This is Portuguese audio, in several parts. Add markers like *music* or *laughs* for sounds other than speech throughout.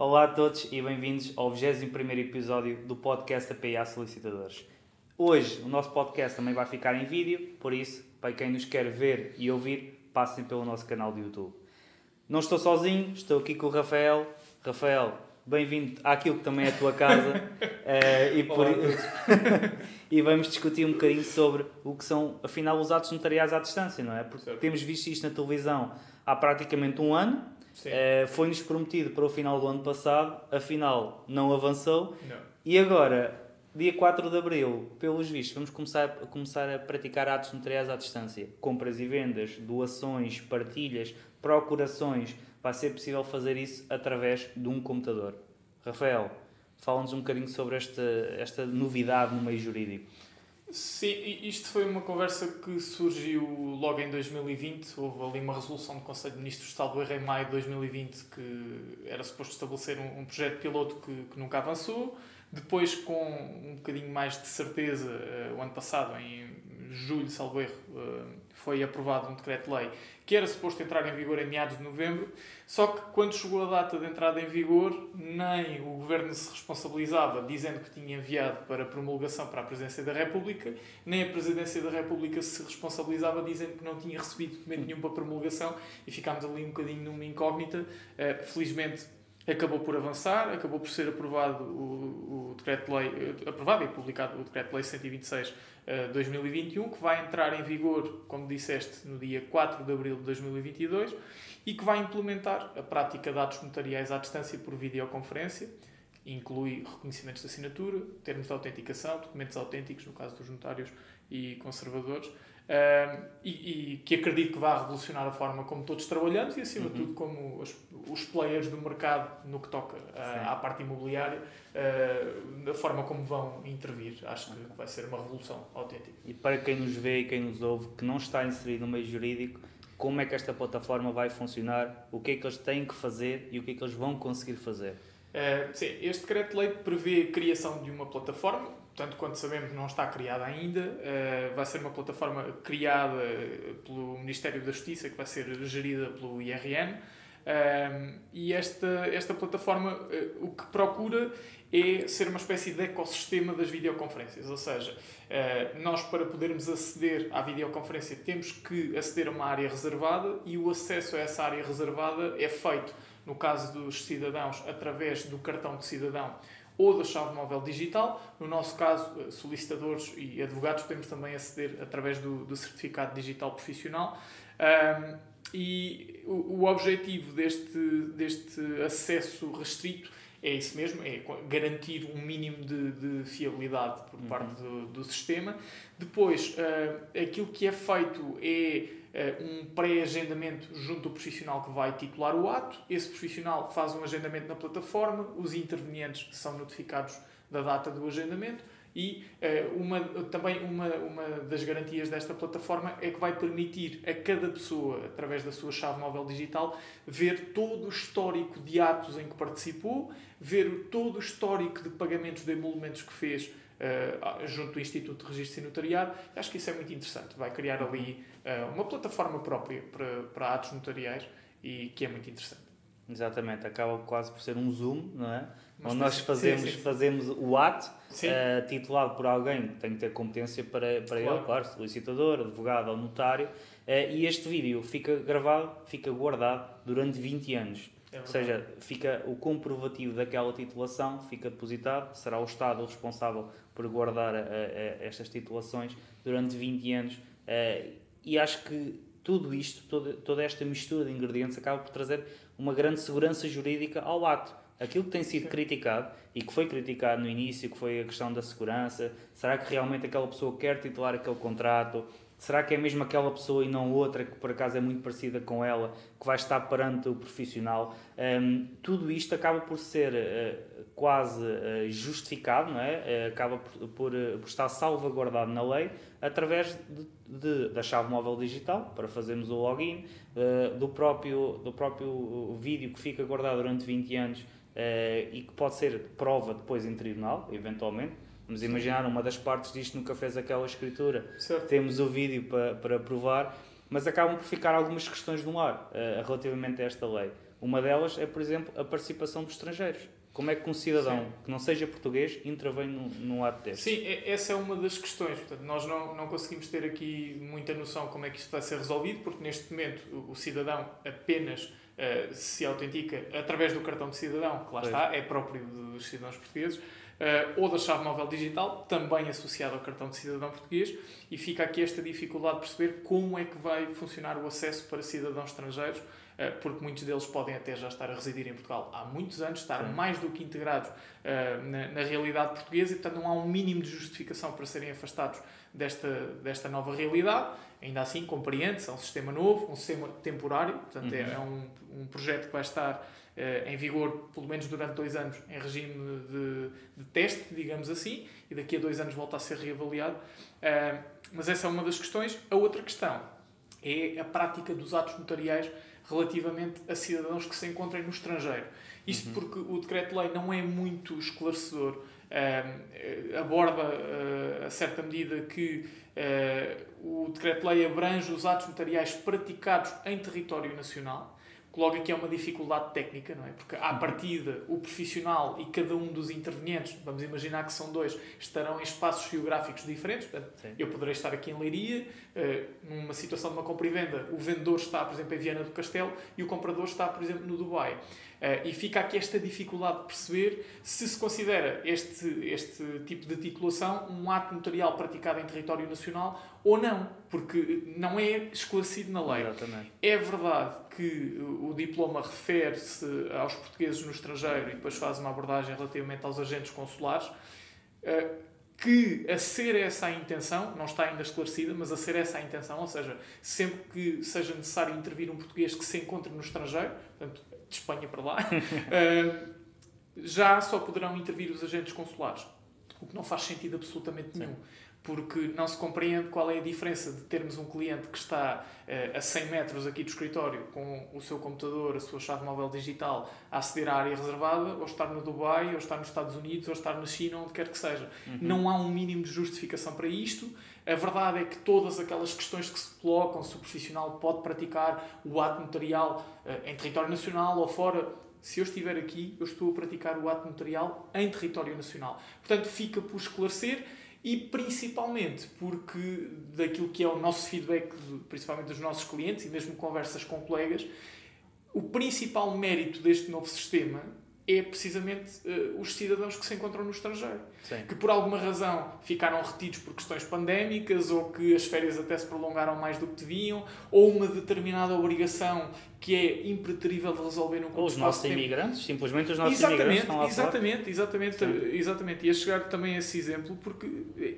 Olá a todos e bem-vindos ao 21 episódio do podcast APA Solicitadores. Hoje o nosso podcast também vai ficar em vídeo, por isso, para quem nos quer ver e ouvir, passem pelo nosso canal do YouTube. Não estou sozinho, estou aqui com o Rafael. Rafael, bem-vindo àquilo que também é a tua casa. uh, *laughs* e, por... *laughs* e vamos discutir um bocadinho sobre o que são, afinal, os atos notariais à distância, não é? Porque certo. temos visto isto na televisão há praticamente um ano. Uh, Foi-nos prometido para o final do ano passado, afinal não avançou. Não. E agora, dia 4 de abril, pelos vistos, vamos começar, a começar a praticar atos notariais à distância. Compras e vendas, doações, partilhas, procurações. Vai ser possível fazer isso através de um computador. Rafael, fala-nos um bocadinho sobre esta, esta novidade no meio jurídico. Sim, isto foi uma conversa que surgiu logo em 2020. Houve ali uma resolução do Conselho de Ministros, salvo erro, em maio de 2020, que era suposto estabelecer um, um projeto piloto que, que, nunca avançou. Depois, com um bocadinho mais de certeza, uh, o ano passado, em julho, salvo erro, uh, foi aprovado um decreto-lei que era suposto entrar em vigor em meados de novembro, só que quando chegou a data de entrada em vigor, nem o Governo se responsabilizava dizendo que tinha enviado para promulgação para a Presidência da República, nem a Presidência da República se responsabilizava dizendo que não tinha recebido documento nenhum para promulgação e ficámos ali um bocadinho numa incógnita. Uh, felizmente acabou por avançar, acabou por ser aprovado o, o decreto-lei, aprovado e publicado o decreto-lei 126 2021, que vai entrar em vigor, como disseste, no dia 4 de abril de 2022 e que vai implementar a prática de atos notariais à distância por videoconferência, inclui reconhecimentos de assinatura, termos de autenticação, documentos autênticos, no caso dos notários e conservadores, Uh, e, e, que acredito que vai revolucionar a forma como todos trabalhamos e, acima uhum. de tudo, como os, os players do mercado no que toca uh, à parte imobiliária, uh, da forma como vão intervir. Acho okay. que vai ser uma revolução autêntica. E para quem nos vê e quem nos ouve, que não está inserido no meio jurídico, como é que esta plataforma vai funcionar, o que é que eles têm que fazer e o que é que eles vão conseguir fazer? Uh, sim, este decreto-lei prevê a criação de uma plataforma, tanto quanto sabemos não está criada ainda, uh, vai ser uma plataforma criada pelo Ministério da Justiça, que vai ser gerida pelo IRN, uh, e esta, esta plataforma o que procura é ser uma espécie de ecossistema das videoconferências, ou seja, nós para podermos aceder à videoconferência temos que aceder a uma área reservada e o acesso a essa área reservada é feito no caso dos cidadãos, através do cartão de cidadão ou da chave móvel digital. No nosso caso, eh, solicitadores e advogados podemos também aceder através do, do certificado digital profissional. Um, e o, o objetivo deste, deste acesso restrito é isso mesmo, é garantir um mínimo de, de fiabilidade por uhum. parte do, do, sistema. Depois, uh, aquilo que é feito é um pré-agendamento junto ao profissional que vai titular o ato. Esse profissional faz um agendamento na plataforma, os intervenientes são notificados da data do agendamento e uh, uma, também uma, uma das garantias desta plataforma é que vai permitir a cada pessoa, através da sua chave móvel digital, ver todo o histórico de atos em que participou, ver todo o histórico de pagamentos de emolumentos que fez uh, junto do Instituto de Registro e Notariado. Acho que isso é muito interessante. Vai criar ali uh, uma plataforma própria para, para atos notariais e que é muito interessante. Exatamente, acaba quase por ser um Zoom, não é? Mas Onde nós fazemos, sim, sim. fazemos o ato uh, titulado por alguém que tem que ter competência para, para claro. ele, claro, solicitador, advogado ou notário, uh, e este vídeo fica gravado, fica guardado durante 20 anos. É ou seja, fica o comprovativo daquela titulação, fica depositado, será o Estado o responsável por guardar a, a, estas titulações durante 20 anos. Uh, e acho que tudo isto, toda, toda esta mistura de ingredientes, acaba por trazer uma grande segurança jurídica ao ato. Aquilo que tem sido Sim. criticado e que foi criticado no início, que foi a questão da segurança, será que realmente aquela pessoa quer titular aquele contrato? Será que é mesmo aquela pessoa e não outra que por acaso é muito parecida com ela que vai estar perante o profissional? Um, tudo isto acaba por ser uh, quase uh, justificado, não é? Uh, acaba por, por, por, estar salvaguardado na lei através de, de, da chave móvel digital para fazermos o login, do, próprio, do próprio vídeo que fica guardado durante 20 anos e que pode ser prova depois em tribunal, eventualmente Vamos imaginar, uma das partes disto nunca fez aquela escritura. Certo. Temos o vídeo para, para provar, mas acabam por ficar algumas questões no ar uh, relativamente a esta lei. Uma delas é, por exemplo, a participação dos estrangeiros. Como é que um cidadão Sim. que não seja português intervém num, num ato deste? Sim, essa é uma das questões. Portanto, nós não, não conseguimos ter aqui muita noção como é que isto vai ser resolvido, porque neste momento o, o cidadão apenas uh, se autentica através do cartão de cidadão, que lá pois. está, é próprio dos cidadãos portugueses, uh, ou da chave móvel digital, também associada ao cartão de cidadão português, e fica aqui esta dificuldade de perceber como é que vai funcionar o acesso para cidadãos estrangeiros eh, porque muitos deles podem até já estar a residir em Portugal há muitos anos, estar Sim. mais do que integrados uh, na, na, realidade portuguesa e, portanto, não há um mínimo de justificação para serem afastados desta, desta nova realidade. Ainda assim, compreende-se, é um sistema novo, um sistema temporário, portanto, é, uhum. é, um, um projeto que vai estar uh, em vigor pelo menos durante dois anos em regime de, de, teste, digamos assim, e daqui a dois anos volta a ser reavaliado. Uh, mas essa é uma das questões. A outra questão é a prática dos atos notariais relativamente a cidadãos que se encontrem no estrangeiro. Isto uhum. porque o decreto-lei não é muito esclarecedor, aborda uh, a certa medida que uh, o decreto-lei abrange os atos notariais praticados em território nacional Logo aqui é uma dificuldade técnica, não é? Porque à partida o profissional e cada um dos intervenientes, vamos imaginar que são dois, estarão em espaços geográficos diferentes. Portanto, eu poderei estar aqui em Leiria, eh, numa situação de uma compra e venda, o vendedor está, por exemplo, em Viana do Castelo e o comprador está, por exemplo, no Dubai. Uh, e fica aqui esta dificuldade de perceber se se considera este, este tipo de titulação um ato notarial praticado em território nacional ou não, porque não é esclarecido na lei. Exatamente. É verdade que o diploma refere-se aos portugueses no estrangeiro e depois faz uma abordagem relativamente aos agentes consulares. Uh, que a ser essa a intenção, não está ainda esclarecida, mas a ser essa a intenção, ou seja, sempre que seja necessário intervir um português que se encontre no estrangeiro, portanto, de Espanha para lá, uh, *laughs* já só poderão intervir os agentes consulares. O que não faz sentido absolutamente nenhum. Sim porque não se compreende qual é a diferença de termos um cliente que está uh, a 100 metros aqui do escritório com o seu computador, a sua chave móvel digital a aceder à área reservada, ou estar no Dubai, ou estar nos Estados Unidos, ou estar na China, onde quer que seja. Uhum. Não há um mínimo de justificação para isto. A verdade é que todas aquelas questões que se colocam, se o profissional pode praticar o ato notarial uh, em território nacional ou fora, se eu estiver aqui, eu estou a praticar o ato notarial em território nacional. Portanto, fica por esclarecer e principalmente porque daquilo que é o nosso feedback, principalmente dos nossos clientes e mesmo conversas com colegas, o principal mérito deste novo sistema é precisamente uh, os cidadãos que se encontram no estrangeiro. Sim. Que por alguma razão ficaram retidos por questões pandémicas, ou que as férias até se prolongaram mais do que deviam, ou uma determinada obrigação que é impreterível de resolver num Ou os nossos imigrantes, simplesmente os nossos exatamente, imigrantes estão lá Exatamente, exatamente, Sim. exatamente. E a chegar também a esse exemplo, porque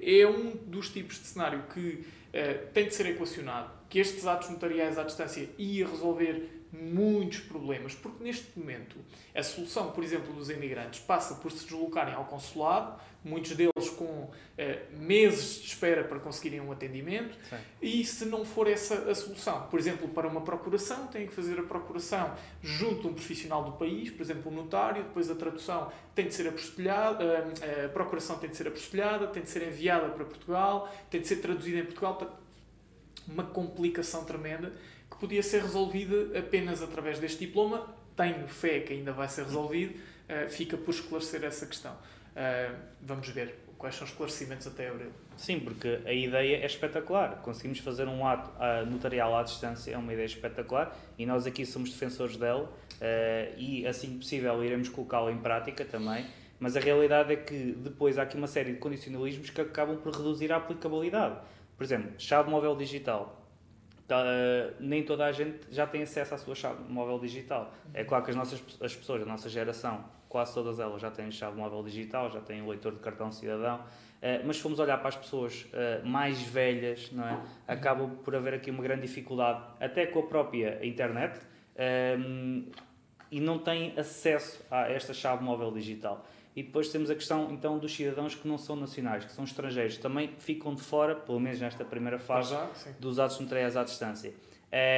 é um dos tipos de cenário que uh, tem de ser equacionado, que estes atos notariais à distância ia resolver muitos problemas, porque neste momento a solução, por exemplo, dos imigrantes passa por se deslocarem ao consulado, muitos deles com eh, meses de espera para conseguirem um atendimento, Sim. e se não for essa a solução, por exemplo, para uma procuração, têm que fazer a procuração junto a um profissional do país, por exemplo, um notário, depois a tradução tem de ser apostilhada, eh, a procuração tem de ser apostilhada, tem de ser enviada para Portugal, tem de ser traduzida em Portugal, uma complicação tremenda podia ser resolvida apenas através deste diploma. Tenho fé que ainda vai ser resolvido, uh, fica por esclarecer essa questão. Uh, vamos ver quais são os esclarecimentos até abril. Sim, porque a ideia é espetacular. Conseguimos fazer um ato uh, notarial à distância, é uma ideia espetacular e nós aqui somos defensores dela uh, e, assim que possível, iremos colocá-la em prática também. Mas a realidade é que depois há aqui uma série de condicionalismos que acabam por reduzir a aplicabilidade. Por exemplo, chave móvel digital Tá, nem toda a gente já tem acesso à sua chave móvel digital. É claro que as nossas as pessoas da nossa geração, quase todas elas já têm chave móvel digital, já têm o leitor de cartão cidadão, uh, mas se formos olhar para as pessoas uh, mais velhas, não é? acaba por haver aqui uma grande dificuldade, até com a própria internet, um, e não têm acesso a esta chave móvel digital. E depois temos a questão então dos cidadãos que não são nacionais, que são estrangeiros, também ficam de fora, pelo menos nesta primeira fase, já, dos atos notariais à distância.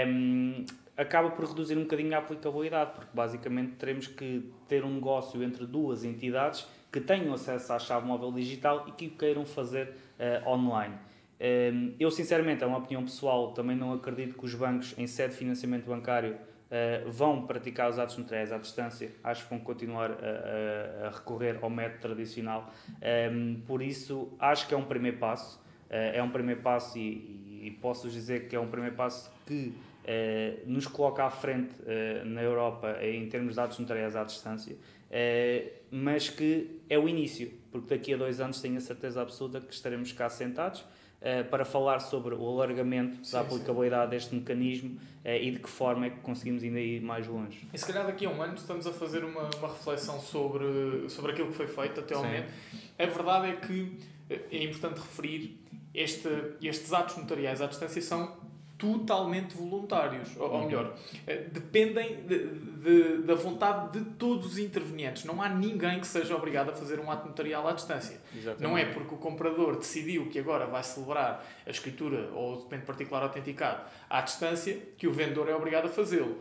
Um, acaba por reduzir um bocadinho a aplicabilidade, porque basicamente teremos que ter um negócio entre duas entidades que tenham acesso à chave móvel digital e que o queiram fazer uh, online. Um, eu, sinceramente, é uma opinião pessoal, também não acredito que os bancos, em sede de financiamento bancário, uh, vão praticar os atos notariais à distância, acho que vão continuar a, a, a recorrer ao método tradicional. Um, ehm, por isso, acho que é um primeiro passo. Uh, é um primeiro passo e, e, posso dizer que é um primeiro passo que uh, nos coloca à frente na Europa em termos de atos notariais à distância, mas que é o início, porque daqui a dois anos tenho a certeza absoluta que estaremos cá sentados para falar sobre o alargamento sim, da aplicabilidade sim. deste mecanismo uh, e de que forma é que conseguimos ainda ir mais longe. E se calhar daqui a um ano estamos a fazer uma, uma reflexão sobre, sobre aquilo que foi feito até ao momento. A verdade é que eh, é importante referir este, estes atos notariais à distância são totalmente voluntários, ou, ou uhum. melhor, eh, dependem de, de, da vontade de todos os intervenientes. Não há ninguém que seja obrigado a fazer um ato notarial à distância. Exatamente. Não é porque o comprador decidiu que agora vai celebrar a escritura ou o documento particular autenticado à distância que o vendedor é obrigado a fazê-lo.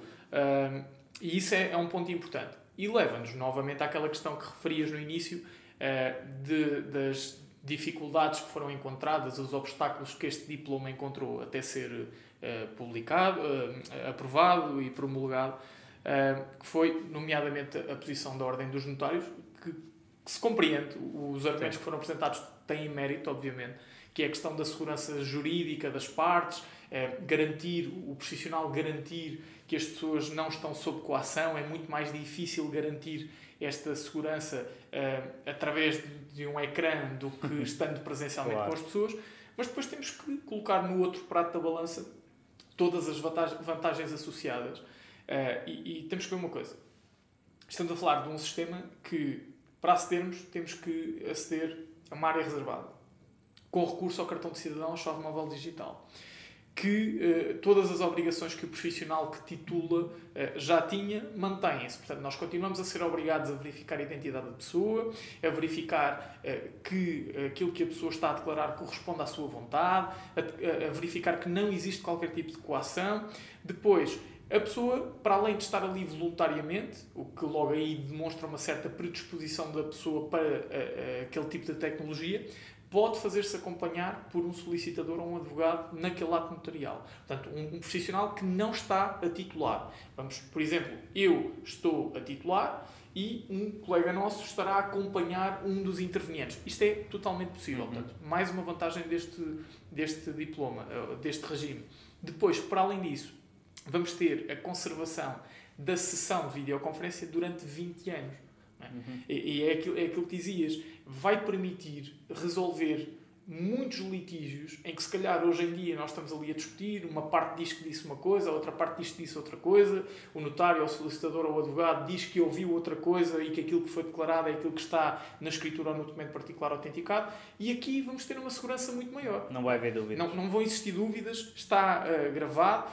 E isso é, é, um ponto importante. E leva-nos novamente àquela questão que referias no início uh, de, das dificuldades que foram encontradas, os obstáculos que este diploma encontrou até ser publicado, uh, aprovado e promulgado, uh, que foi, nomeadamente, a posição da Ordem dos Notários, que, que se compreende, os argumentos que foram apresentados têm mérito, obviamente, que é a questão da segurança jurídica das partes, garantir, o profissional garantir que as pessoas não estão sob coação, é muito mais difícil garantir esta segurança através de, de, um ecrã do que *laughs* estando presencialmente claro. com as pessoas, mas depois temos que colocar no outro prato da balança todas as vantagens associadas. Uh, e, e, temos que ver uma coisa. Estamos a falar de um sistema que, para acedermos, temos que aceder a uma área reservada, com recurso ao cartão de cidadão, chave móvel digital que uh, todas as obrigações que o profissional que titula uh, já tinha mantêm-se. Portanto, nós continuamos a ser obrigados a verificar a identidade da pessoa, a verificar uh, que aquilo que a pessoa está a declarar corresponde à sua vontade, a, verificar que não existe qualquer tipo de coação. Depois, a pessoa, para além de estar ali voluntariamente, o que logo aí demonstra uma certa predisposição da pessoa para aquele tipo de tecnologia, pode fazer-se acompanhar por um solicitador ou um advogado naquele ato notarial. Portanto, um, um, profissional que não está a titular. Vamos, por exemplo, eu estou a titular e um colega nosso estará a acompanhar um dos intervenientes. Isto é totalmente possível. Uhum. Portanto, mais uma vantagem deste, deste diploma, eh, deste regime. Depois, para além disso, vamos ter a conservação da sessão de videoconferência durante 20 anos. Uhum. E, é, aquilo, é aquilo que dizias, vai permitir resolver muitos litígios em que se calhar hoje em dia nós estamos ali a discutir, uma parte diz que disse uma coisa, a outra parte diz que disse outra coisa, o notário, ou o solicitador ou o advogado diz que ouviu outra coisa e que aquilo que foi declarado é aquilo que está na escritura ou no documento particular autenticado e aqui vamos ter uma segurança muito maior. Não vai haver dúvidas. Não, não vão existir dúvidas, está uh, gravado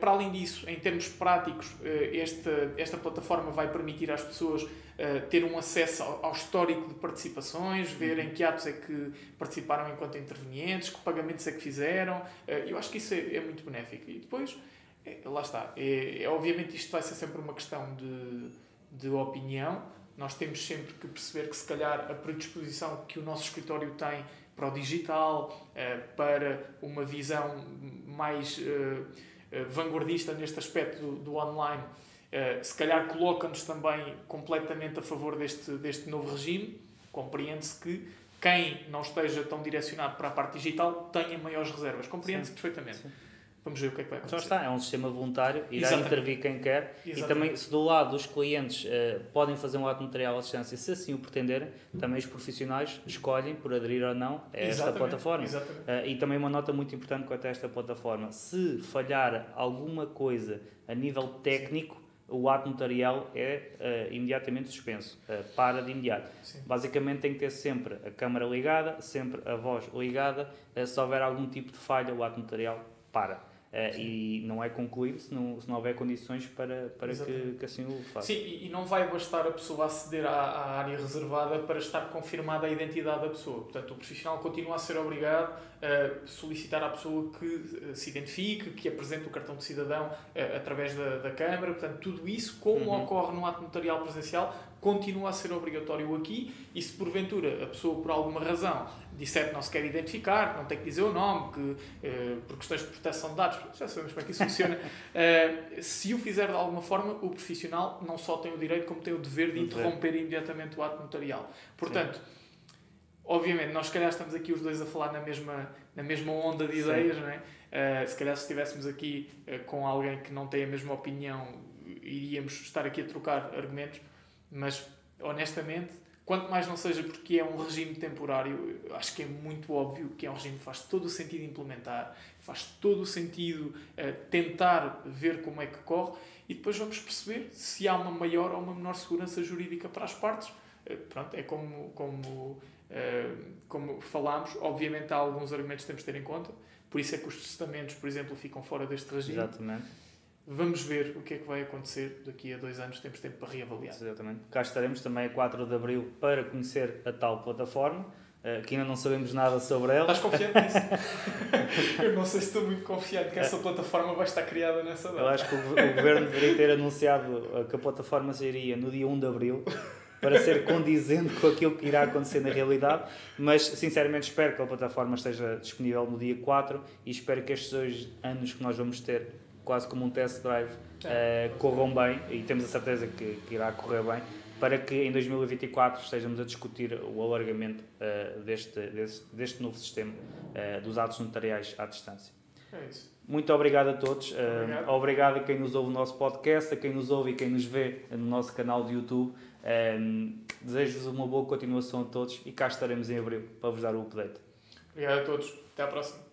para além disso, em termos práticos, eh, esta, esta plataforma vai permitir às pessoas eh, ter um acesso ao, histórico de participações, verem que atos é que participaram enquanto intervenientes, que pagamentos é que fizeram. Eu acho que isso é, é muito benéfico. E depois, é, lá está. É, é, obviamente isto vai ser sempre uma questão de, de opinião. Nós temos sempre que perceber que, se calhar, a predisposição que o nosso escritório tem para o digital, para uma visão mais eh, vanguardista neste aspecto do, do online, uh, se calhar coloca-nos também completamente a favor deste, deste novo regime. Compreende-se que quem não esteja tão direcionado para a parte digital tenha maiores reservas. Compreende-se perfeitamente. Sim. Vamos ver o que é que vai então acontecer. Então está, é um sistema voluntário, irá Exatamente. intervir quem quer Exatamente. e também se do lado dos clientes uh, podem fazer um ato notarial à distância se assim o pretenderem, também os profissionais escolhem por aderir ou não a esta Exatamente. plataforma. Uh, e também uma nota muito importante quanto a esta plataforma, se falhar alguma coisa a nível técnico, o ato notarial é uh, imediatamente suspenso, para de imediato. Sim. Basicamente tem que ter sempre a câmara ligada, sempre a voz ligada, se houver algum tipo de falha, o ato notarial para. Uh, e não é concluído se não, se não houver condições para, para que, que assim o faça. Sim, e não vai bastar a pessoa aceder à, à, área reservada para estar confirmada a identidade da pessoa. Portanto, o profissional continua a ser obrigado a solicitar à pessoa que uh, se identifique, que apresente o cartão de cidadão uh, através da, da Câmara. Portanto, tudo isso, como uhum. ocorre no ato notarial presencial, continua a ser obrigatório aqui e se porventura a pessoa por alguma razão disser que não se quer identificar, não tem que dizer o nome, que, eh, por questões de proteção de dados, já sabemos como é que isso funciona. *laughs* Eh, se o fizer de alguma forma, o profissional não só tem o direito, como tem o dever de interromper imediatamente o ato notarial. Portanto, Sim. obviamente, nós se calhar estamos aqui os dois a falar na mesma, na mesma onda de ideias, não é? Uh, se calhar se estivéssemos aqui uh, com alguém que não tem a mesma opinião, iríamos estar aqui a trocar argumentos, mas honestamente, quanto mais não seja porque é um regime temporário, acho que é muito óbvio que é um regime que faz todo o sentido implementar, faz todo o sentido uh, tentar ver como é que corre e depois vamos perceber se há uma maior ou uma menor segurança jurídica para as partes. pronto, é como, como, como falámos, obviamente há alguns argumentos que temos de ter em conta por isso é que os testamentos, por exemplo, ficam fora deste regime. Exatamente. Vamos ver o que é que vai acontecer daqui a dois anos, temos tempo para reavaliar. Exatamente. Cá estaremos também a 4 de Abril para conhecer a tal plataforma, eh, que ainda não sabemos nada sobre ela. Estás confiante nisso? *laughs* Eu não sei se estou muito confiante que essa plataforma vai estar criada nessa data. Eu acho que o, o Governo deveria ter anunciado eh, que a plataforma sairia no dia 1 de Abril para ser condizente com aquilo que irá acontecer na realidade, mas sinceramente espero que a plataforma esteja disponível no dia 4 e espero que estes dois anos que nós vamos ter, quase como um test drive, uh, corram bem e temos a certeza que, que, irá correr bem, para que em 2024 estejamos a discutir o alargamento uh, deste, deste, deste, novo sistema uh, dos atos notariais à distância. É isso. Muito obrigado a todos. Obrigado. obrigado a quem nos ouve no nosso podcast, a quem nos ouve e quem nos vê no nosso canal de YouTube. Um, Desejo-vos uma boa continuação a todos e cá estaremos em abril para vos dar o update. Obrigado a todos. Até à próxima.